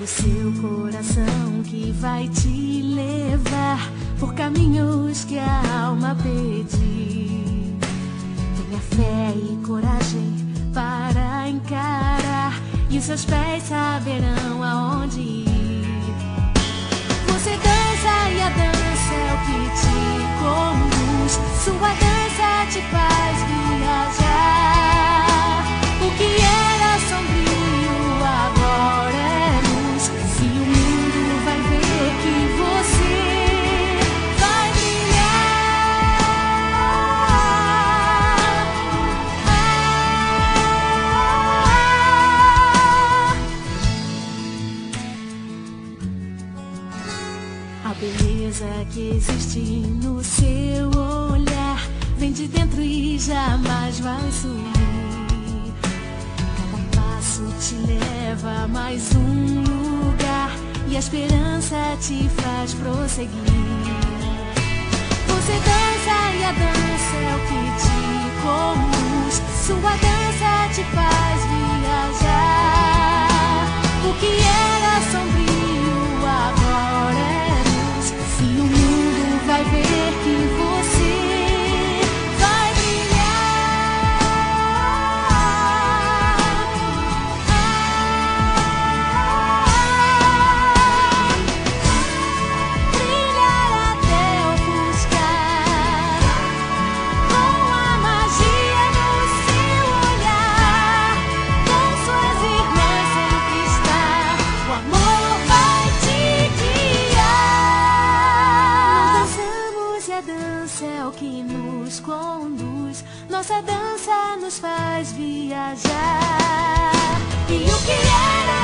pelo seu coração que vai te levar por caminhos que a alma pedir. Tenha fé e coragem para encarar e os seus pés saberão aonde ir. A beleza que existe no seu olhar vem de dentro e jamais vai sumir. Cada passo te leva a mais um lugar e a esperança te faz prosseguir. Você dança e a dança é o que te conduz. Sua dança te faz viajar. Dançamos e a dança é o que nos conduz. Nossa dança nos faz viajar. E o que era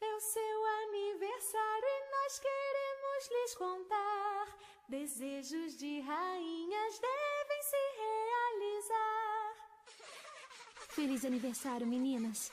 É o seu aniversário e nós queremos lhes contar. Desejos de rainhas devem se realizar. Feliz aniversário, meninas.